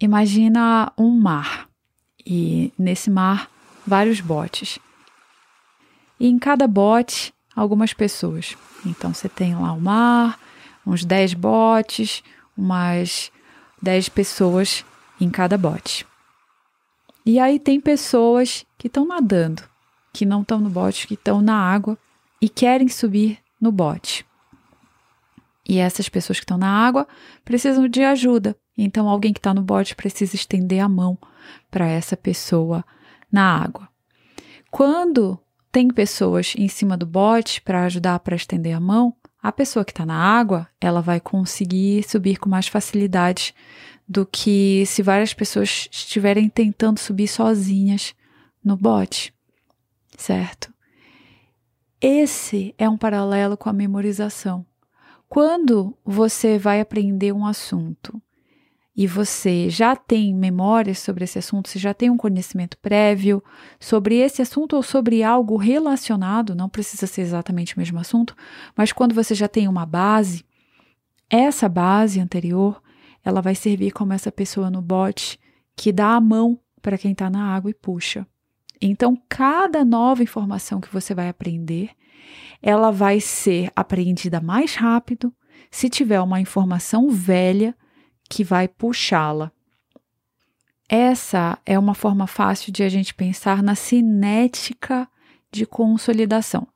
Imagina um mar e nesse mar vários botes. E em cada bote, algumas pessoas. Então você tem lá o mar, uns 10 botes, umas 10 pessoas em cada bote. E aí tem pessoas que estão nadando, que não estão no bote, que estão na água e querem subir no bote. E essas pessoas que estão na água precisam de ajuda. Então, alguém que está no bote precisa estender a mão para essa pessoa na água. Quando tem pessoas em cima do bote para ajudar para estender a mão, a pessoa que está na água ela vai conseguir subir com mais facilidade do que se várias pessoas estiverem tentando subir sozinhas no bote, certo? Esse é um paralelo com a memorização. Quando você vai aprender um assunto e você já tem memórias sobre esse assunto, você já tem um conhecimento prévio sobre esse assunto ou sobre algo relacionado, não precisa ser exatamente o mesmo assunto, mas quando você já tem uma base, essa base anterior, ela vai servir como essa pessoa no bote que dá a mão para quem está na água e puxa. Então, cada nova informação que você vai aprender, ela vai ser apreendida mais rápido. Se tiver uma informação velha que vai puxá-la. Essa é uma forma fácil de a gente pensar na cinética de consolidação,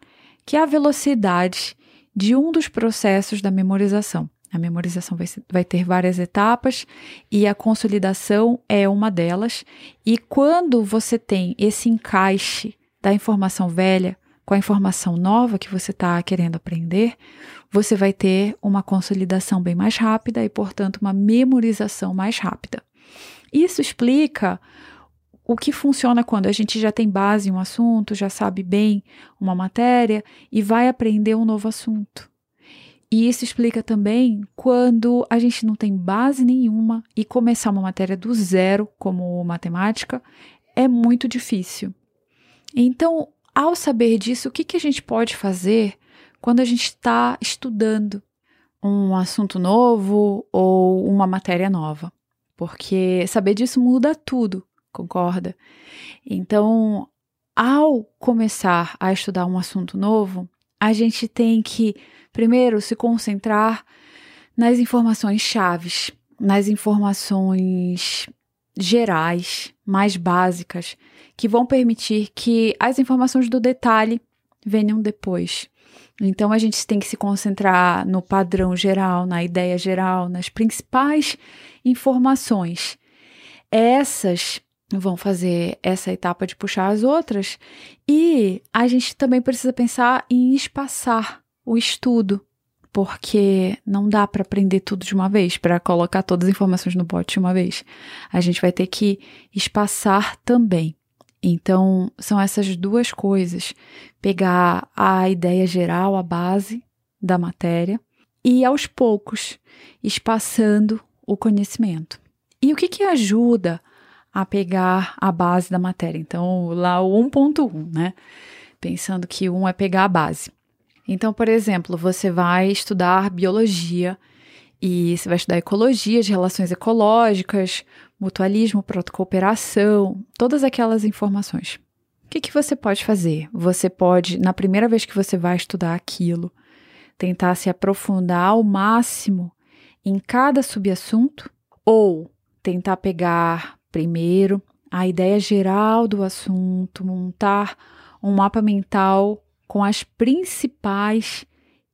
que é a velocidade de um dos processos da memorização. A memorização vai, vai, ter várias etapas e a consolidação é uma delas. E quando você tem esse encaixe da informação velha com a informação nova que você está querendo aprender, você vai ter uma consolidação bem mais rápida e, portanto, uma memorização mais rápida. Isso explica o que funciona quando a gente já tem base em um assunto, já sabe bem uma matéria e vai aprender um novo assunto. E isso explica também quando a gente não tem base nenhuma e começar uma matéria do zero, como matemática, é muito difícil. Então, ao saber disso, o que, que a gente pode fazer quando a gente está estudando um assunto novo ou uma matéria nova? Porque saber disso muda tudo, concorda? Então, ao começar a estudar um assunto novo, a gente tem que Primeiro, se concentrar nas informações chaves, nas informações gerais, mais básicas, que vão permitir que as informações do detalhe venham depois. Então a gente tem que se concentrar no padrão geral, na ideia geral, nas principais informações. Essas vão fazer essa etapa de puxar as outras e a gente também precisa pensar em espaçar o estudo, porque não dá para aprender tudo de uma vez, para colocar todas as informações no bot de uma vez. A gente vai ter que espaçar também. Então, são essas duas coisas: pegar a ideia geral, a base da matéria, e aos poucos espaçando o conhecimento. E o que, que ajuda a pegar a base da matéria? Então, lá o 1.1, né? Pensando que um é pegar a base. Então, por exemplo, você vai estudar biologia e você vai estudar ecologia, de relações ecológicas, mutualismo, protocooperação, todas aquelas informações. O que, que você pode fazer? Você pode, na primeira vez que você vai estudar aquilo, tentar se aprofundar ao máximo em cada subassunto ou tentar pegar primeiro a ideia geral do assunto, montar um mapa mental com as principais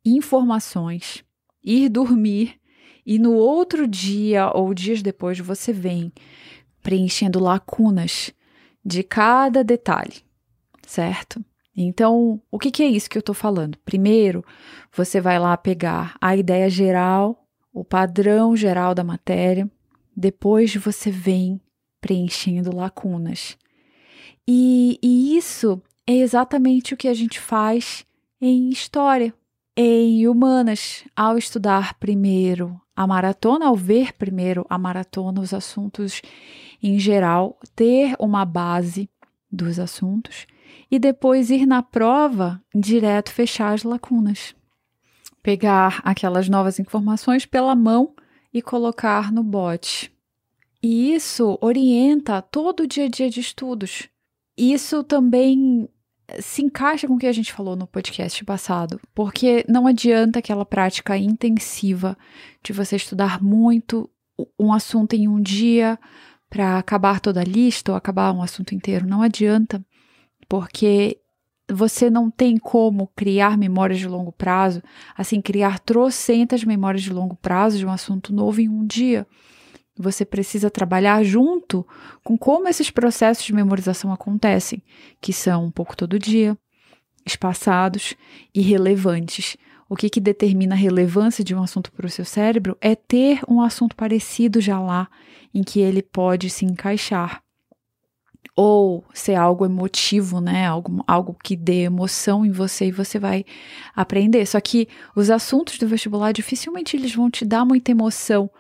informações, ir dormir e no outro dia ou dias depois você vem preenchendo lacunas de cada detalhe, certo? Então, o que, que é isso que eu estou falando? Primeiro, você vai lá pegar a ideia geral, o padrão geral da matéria, depois você vem preenchendo lacunas. E, e isso é exatamente o que a gente faz em história, em humanas, ao estudar primeiro a maratona, ao ver primeiro a maratona, os assuntos em geral, ter uma base dos assuntos e depois ir na prova direto fechar as lacunas. Pegar aquelas novas informações pela mão e colocar no bote. E isso orienta todo o dia a dia de estudos. Isso também se encaixa com o que a gente falou no podcast passado, porque não adianta aquela prática intensiva de você estudar muito um assunto em um dia para acabar toda a lista ou acabar um assunto inteiro. Não adianta, porque você não tem como criar memórias de longo prazo, assim, criar trocentas memórias de longo prazo de um assunto novo em um dia. Você precisa trabalhar junto com como esses processos de memorização acontecem, que são um pouco todo dia, espaçados e relevantes. O que, que determina a relevância de um assunto para o seu cérebro é ter um assunto parecido já lá, em que ele pode se encaixar. Ou ser algo emotivo, né? Algo, algo que dê emoção em você e você vai aprender. Só que os assuntos do vestibular dificilmente eles vão te dar muita emoção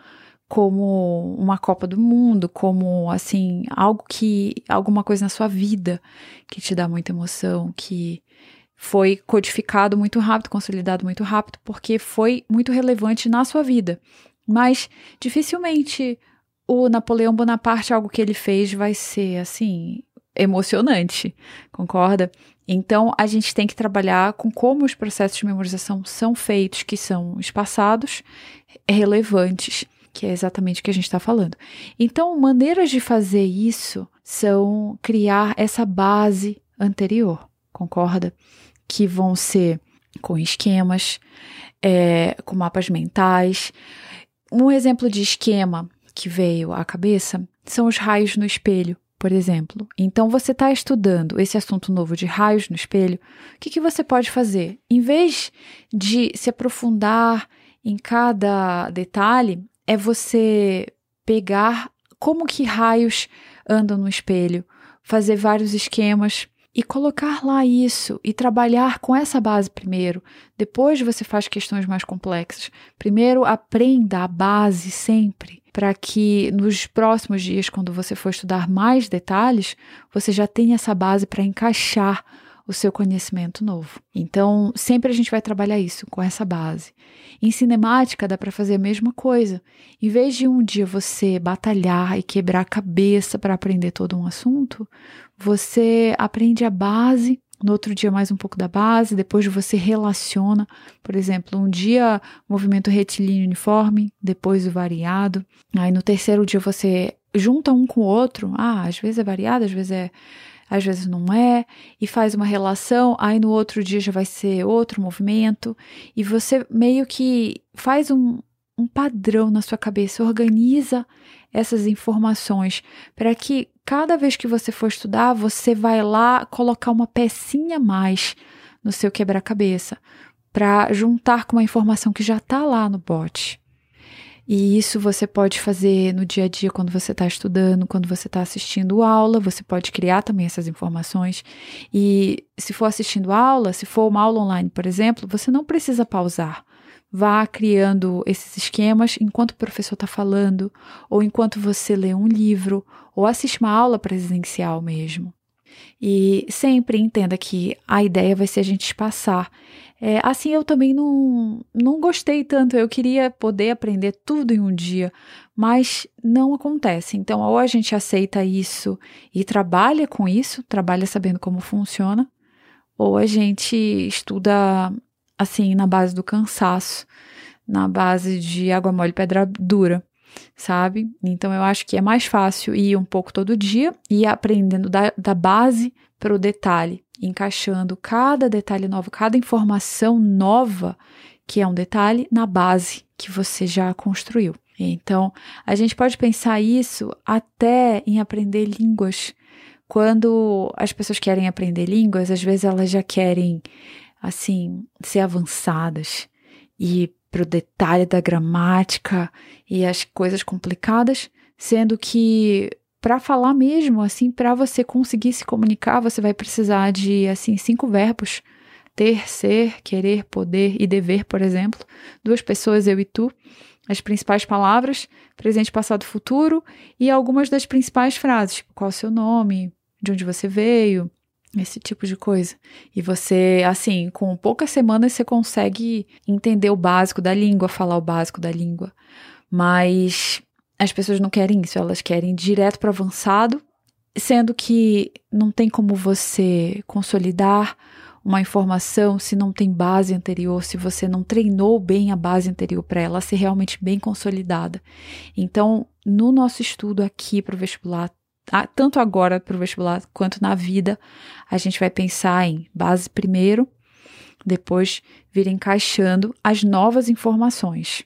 como uma Copa do Mundo, como assim, algo que alguma coisa na sua vida que te dá muita emoção, que foi codificado muito rápido, consolidado muito rápido, porque foi muito relevante na sua vida. Mas dificilmente o Napoleão Bonaparte, algo que ele fez, vai ser assim, emocionante, concorda? Então a gente tem que trabalhar com como os processos de memorização são feitos, que são espaçados, relevantes que é exatamente o que a gente está falando. Então, maneiras de fazer isso são criar essa base anterior, concorda? Que vão ser com esquemas, é, com mapas mentais. Um exemplo de esquema que veio à cabeça são os raios no espelho, por exemplo. Então, você está estudando esse assunto novo de raios no espelho, o que, que você pode fazer? Em vez de se aprofundar em cada detalhe, é você pegar como que raios andam no espelho, fazer vários esquemas e colocar lá isso e trabalhar com essa base primeiro. Depois você faz questões mais complexas. Primeiro aprenda a base sempre, para que nos próximos dias, quando você for estudar mais detalhes, você já tenha essa base para encaixar o seu conhecimento novo. Então, sempre a gente vai trabalhar isso com essa base. Em cinemática dá para fazer a mesma coisa. Em vez de um dia você batalhar e quebrar a cabeça para aprender todo um assunto, você aprende a base no outro dia mais um pouco da base, depois você relaciona, por exemplo, um dia movimento retilíneo uniforme, depois o variado, aí no terceiro dia você junta um com o outro, ah, às vezes é variado, às vezes é às vezes não é, e faz uma relação, aí no outro dia já vai ser outro movimento, e você meio que faz um, um padrão na sua cabeça, organiza essas informações para que cada vez que você for estudar, você vai lá colocar uma pecinha a mais no seu quebra-cabeça para juntar com uma informação que já está lá no bote. E isso você pode fazer no dia a dia quando você está estudando, quando você está assistindo aula, você pode criar também essas informações. E se for assistindo aula, se for uma aula online, por exemplo, você não precisa pausar. Vá criando esses esquemas enquanto o professor está falando, ou enquanto você lê um livro, ou assiste uma aula presencial mesmo. E sempre entenda que a ideia vai ser a gente passar. É, assim, eu também não, não gostei tanto. Eu queria poder aprender tudo em um dia, mas não acontece. Então, ou a gente aceita isso e trabalha com isso, trabalha sabendo como funciona, ou a gente estuda assim na base do cansaço, na base de água mole pedra dura sabe? Então eu acho que é mais fácil ir um pouco todo dia e aprendendo da, da base para o detalhe, encaixando cada detalhe novo, cada informação nova que é um detalhe na base que você já construiu. Então, a gente pode pensar isso até em aprender línguas. Quando as pessoas querem aprender línguas, às vezes elas já querem, assim, ser avançadas e para o detalhe da gramática e as coisas complicadas, sendo que para falar mesmo, assim, para você conseguir se comunicar, você vai precisar de assim cinco verbos: ter, ser, querer, poder e dever, por exemplo. Duas pessoas, eu e tu. As principais palavras, presente, passado, futuro. E algumas das principais frases, qual o seu nome, de onde você veio, esse tipo de coisa. E você, assim, com poucas semanas você consegue entender o básico da língua, falar o básico da língua. Mas as pessoas não querem isso, elas querem direto para avançado, sendo que não tem como você consolidar uma informação se não tem base anterior, se você não treinou bem a base anterior para ela ser realmente bem consolidada. Então, no nosso estudo aqui para o vestibular, tanto agora para o vestibular quanto na vida, a gente vai pensar em base primeiro, depois vir encaixando as novas informações.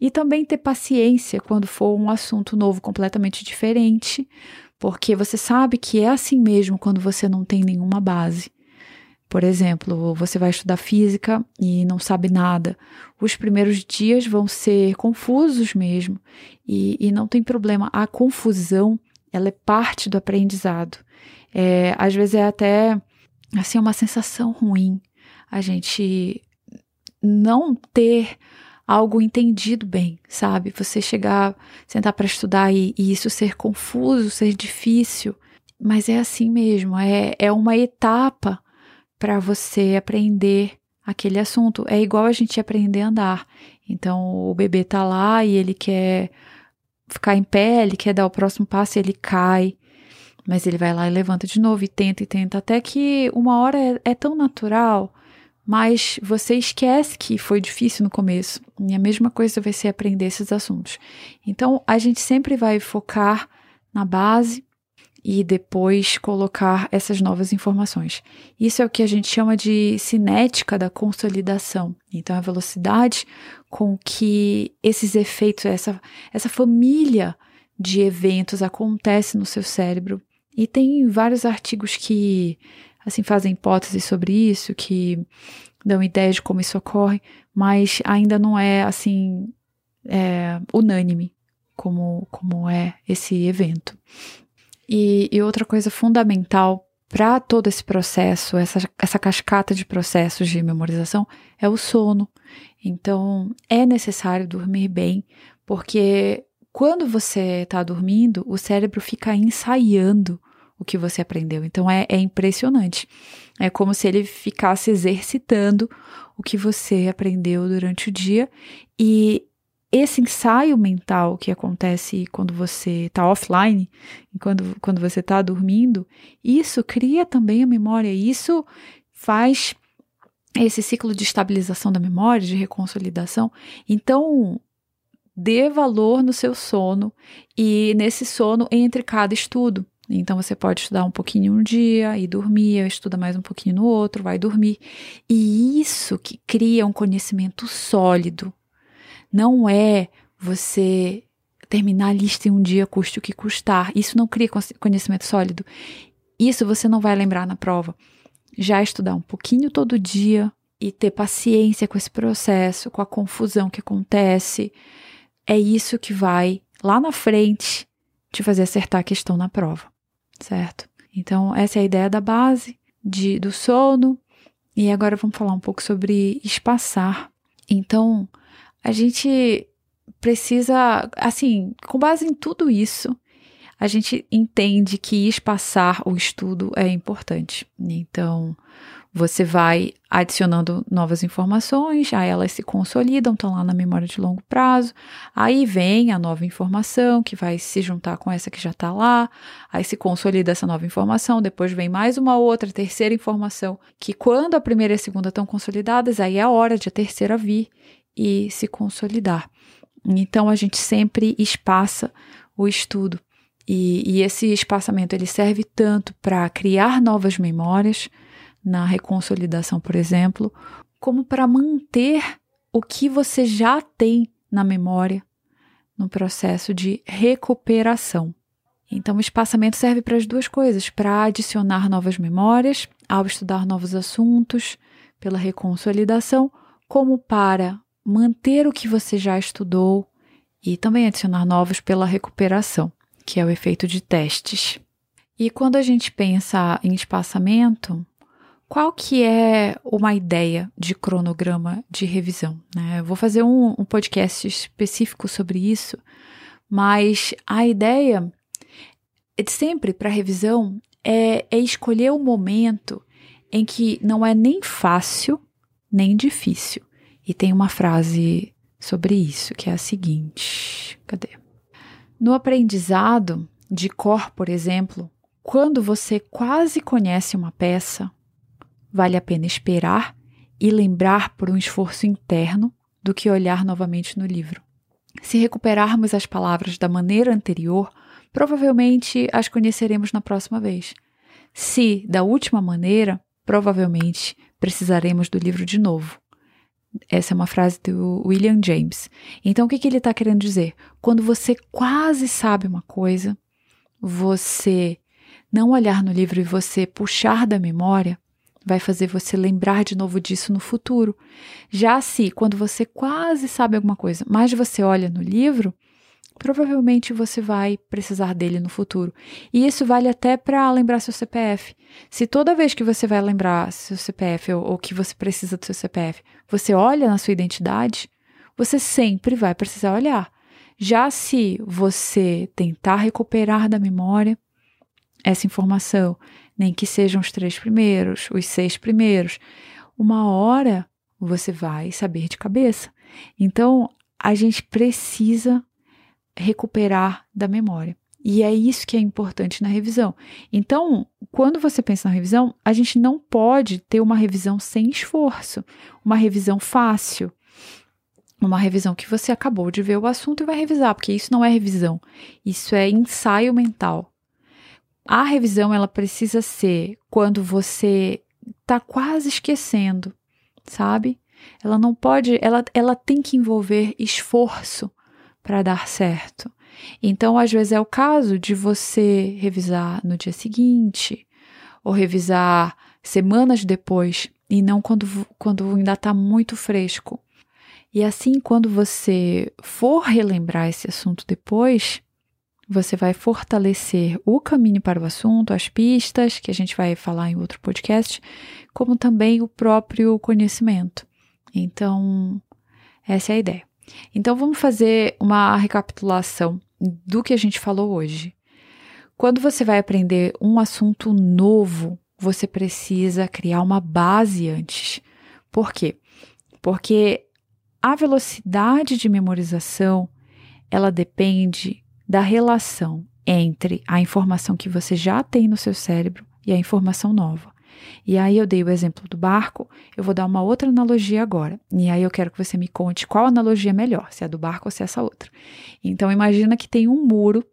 E também ter paciência quando for um assunto novo completamente diferente, porque você sabe que é assim mesmo quando você não tem nenhuma base. Por exemplo, você vai estudar física e não sabe nada. Os primeiros dias vão ser confusos mesmo, e, e não tem problema. A confusão, ela é parte do aprendizado. É, às vezes é até assim uma sensação ruim a gente não ter algo entendido bem, sabe? Você chegar, sentar para estudar e, e, isso ser confuso, ser difícil, mas é assim mesmo, é, é uma etapa para você aprender aquele assunto. É igual a gente aprender a andar. Então, o bebê tá lá e ele quer ficar em pé, ele quer dar o próximo passo e ele cai. Mas ele vai lá e levanta de novo e tenta e tenta, até que uma hora é, é tão natural mas você esquece que foi difícil no começo. E a mesma coisa vai ser aprender esses assuntos. Então, a gente sempre vai focar na base e depois colocar essas novas informações. Isso é o que a gente chama de cinética da consolidação. Então, a velocidade com que esses efeitos, essa, essa família de eventos acontece no seu cérebro. E tem vários artigos que assim fazem hipóteses sobre isso, que dão ideias de como isso ocorre, mas ainda não é assim é, unânime como, como é esse evento. E, e outra coisa fundamental para todo esse processo, essa, essa cascata de processos de memorização, é o sono. Então, é necessário dormir bem, porque quando você está dormindo, o cérebro fica ensaiando o que você aprendeu. Então é, é impressionante. É como se ele ficasse exercitando o que você aprendeu durante o dia e esse ensaio mental que acontece quando você está offline, quando, quando você está dormindo, isso cria também a memória, isso faz esse ciclo de estabilização da memória, de reconsolidação. Então, dê valor no seu sono e nesse sono entre cada estudo. Então você pode estudar um pouquinho um dia e dormir, estuda mais um pouquinho no outro, vai dormir. E isso que cria um conhecimento sólido. Não é você terminar a lista em um dia, custe o que custar. Isso não cria conhecimento sólido. Isso você não vai lembrar na prova. Já estudar um pouquinho todo dia e ter paciência com esse processo, com a confusão que acontece, é isso que vai lá na frente te fazer acertar a questão na prova certo? Então, essa é a ideia da base de, do sono. E agora vamos falar um pouco sobre espaçar. Então, a gente precisa, assim, com base em tudo isso, a gente entende que espaçar o estudo é importante. Então, você vai adicionando novas informações, aí elas se consolidam, estão lá na memória de longo prazo. Aí vem a nova informação que vai se juntar com essa que já está lá, aí se consolida essa nova informação, depois vem mais uma outra, terceira informação, que quando a primeira e a segunda estão consolidadas, aí é a hora de a terceira vir e se consolidar. Então a gente sempre espaça o estudo. E, e esse espaçamento ele serve tanto para criar novas memórias, na reconsolidação, por exemplo, como para manter o que você já tem na memória no processo de recuperação. Então, o espaçamento serve para as duas coisas: para adicionar novas memórias ao estudar novos assuntos, pela reconsolidação, como para manter o que você já estudou e também adicionar novos pela recuperação, que é o efeito de testes. E quando a gente pensa em espaçamento, qual que é uma ideia de cronograma de revisão? Né? Eu vou fazer um, um podcast específico sobre isso, mas a ideia de sempre para revisão é, é escolher o momento em que não é nem fácil nem difícil. E tem uma frase sobre isso que é a seguinte: cadê? No aprendizado de cor, por exemplo, quando você quase conhece uma peça, vale a pena esperar e lembrar por um esforço interno do que olhar novamente no livro. Se recuperarmos as palavras da maneira anterior, provavelmente as conheceremos na próxima vez. Se da última maneira, provavelmente precisaremos do livro de novo. Essa é uma frase do William James. Então, o que, que ele está querendo dizer? Quando você quase sabe uma coisa, você não olhar no livro e você puxar da memória, vai fazer você lembrar de novo disso no futuro. Já se, quando você quase sabe alguma coisa, mas você olha no livro, provavelmente você vai precisar dele no futuro. E isso vale até para lembrar seu CPF. Se toda vez que você vai lembrar seu CPF ou, ou, que você precisa do seu CPF, você olha na sua identidade, você sempre vai precisar olhar. Já se você tentar recuperar da memória essa informação, nem que sejam os três primeiros, os seis primeiros, uma hora você vai saber de cabeça. Então, a gente precisa recuperar da memória. E é isso que é importante na revisão. Então, quando você pensa na revisão, a gente não pode ter uma revisão sem esforço, uma revisão fácil, uma revisão que você acabou de ver o assunto e vai revisar, porque isso não é revisão, isso é ensaio mental. A revisão ela precisa ser quando você está quase esquecendo, sabe? Ela não pode, ela, ela tem que envolver esforço para dar certo. Então, às vezes é o caso de você revisar no dia seguinte, ou revisar semanas depois, e não quando, quando ainda está muito fresco. E assim, quando você for relembrar esse assunto depois, você vai fortalecer o caminho para o assunto, as pistas, que a gente vai falar em outro podcast, como também o próprio conhecimento. Então, essa é a ideia. Então vamos fazer uma recapitulação do que a gente falou hoje. Quando você vai aprender um assunto novo, você precisa criar uma base antes. Por quê? Porque a velocidade de memorização, ela depende da relação entre a informação que você já tem no seu cérebro e a informação nova. E aí eu dei o exemplo do barco, eu vou dar uma outra analogia agora. E aí eu quero que você me conte qual analogia é melhor, se é do barco ou se é essa outra. Então imagina que tem um muro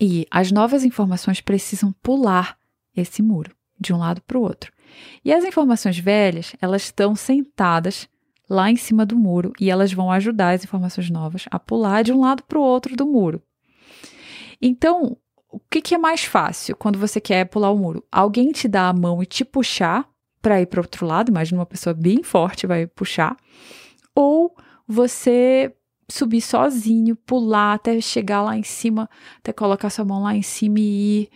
e as novas informações precisam pular esse muro de um lado para o outro. E as informações velhas, elas estão sentadas lá em cima do muro e elas vão ajudar as informações novas a pular de um lado para o outro do muro. Então, o que, que é mais fácil quando você quer pular o muro? Alguém te dá a mão e te puxar para ir para o outro lado, imagina uma pessoa bem forte vai puxar, ou você subir sozinho, pular até chegar lá em cima, até colocar sua mão lá em cima e ir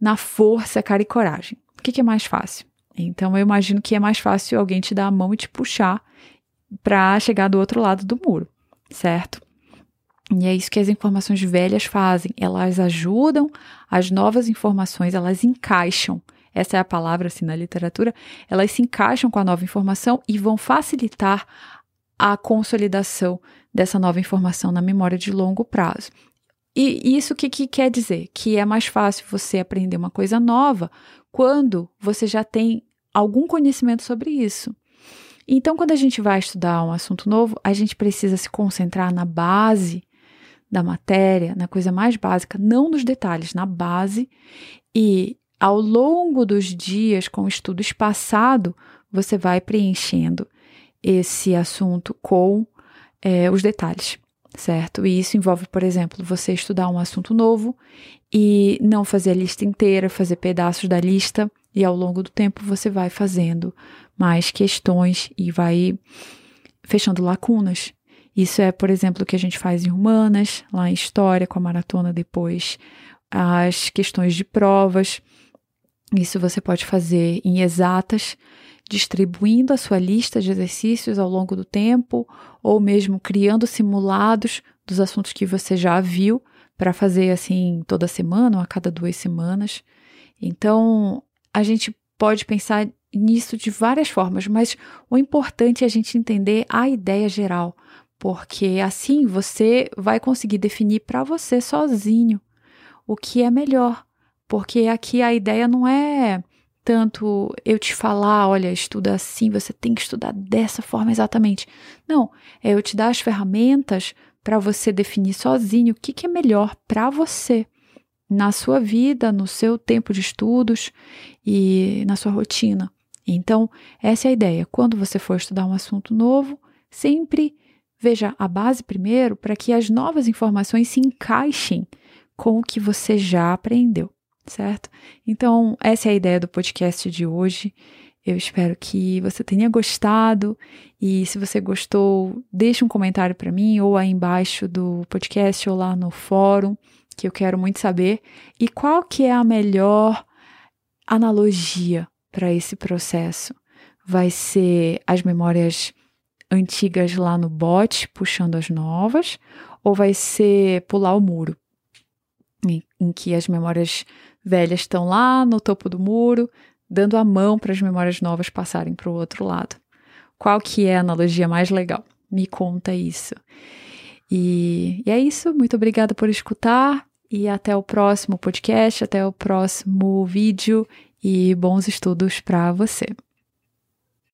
na força, cara e coragem. O que, que é mais fácil? Então eu imagino que é mais fácil alguém te dar a mão e te puxar para chegar do outro lado do muro, certo? E é isso que as informações velhas fazem. Elas ajudam as novas informações, elas encaixam. Essa é a palavra assim na literatura. Elas se encaixam com a nova informação e vão facilitar a consolidação dessa nova informação na memória de longo prazo. E isso o que, que quer dizer? Que é mais fácil você aprender uma coisa nova quando você já tem algum conhecimento sobre isso. Então, quando a gente vai estudar um assunto novo, a gente precisa se concentrar na base da matéria, na coisa mais básica, não nos detalhes, na base, e ao longo dos dias, com o estudo espaçado, você vai preenchendo esse assunto com é, os detalhes, certo? E isso envolve, por exemplo, você estudar um assunto novo e não fazer a lista inteira, fazer pedaços da lista, e ao longo do tempo você vai fazendo mais questões e vai fechando lacunas. Isso é, por exemplo, o que a gente faz em humanas, lá em história, com a maratona depois, as questões de provas. Isso você pode fazer em exatas, distribuindo a sua lista de exercícios ao longo do tempo, ou mesmo criando simulados dos assuntos que você já viu, para fazer assim toda semana ou a cada duas semanas. Então, a gente pode pensar nisso de várias formas, mas o importante é a gente entender a ideia geral porque assim você vai conseguir definir para você sozinho o que é melhor. Porque aqui a ideia não é tanto eu te falar, olha, estuda assim, você tem que estudar dessa forma exatamente. Não, é eu te dar as ferramentas para você definir sozinho o que, que é melhor para você na sua vida, no seu tempo de estudos e na sua rotina. Então, essa é a ideia. Quando você for estudar um assunto novo, sempre veja a base primeiro para que as novas informações se encaixem com o que você já aprendeu certo? Então, essa é a ideia do podcast de hoje. Eu espero que você tenha gostado e se você gostou, deixe um comentário para mim ou aí embaixo do podcast ou lá no fórum, que eu quero muito saber. E qual que é a melhor analogia para esse processo? Vai ser as memórias antigas lá no bot puxando as novas ou vai ser pular o muro? Em, em que as memórias velhas estão lá no topo do muro, dando a mão para as memórias novas passarem para o outro lado. Qual que é a analogia mais legal? Me conta isso. E, e é isso. Muito obrigada por escutar e até o próximo podcast, até o próximo vídeo e bons estudos para você.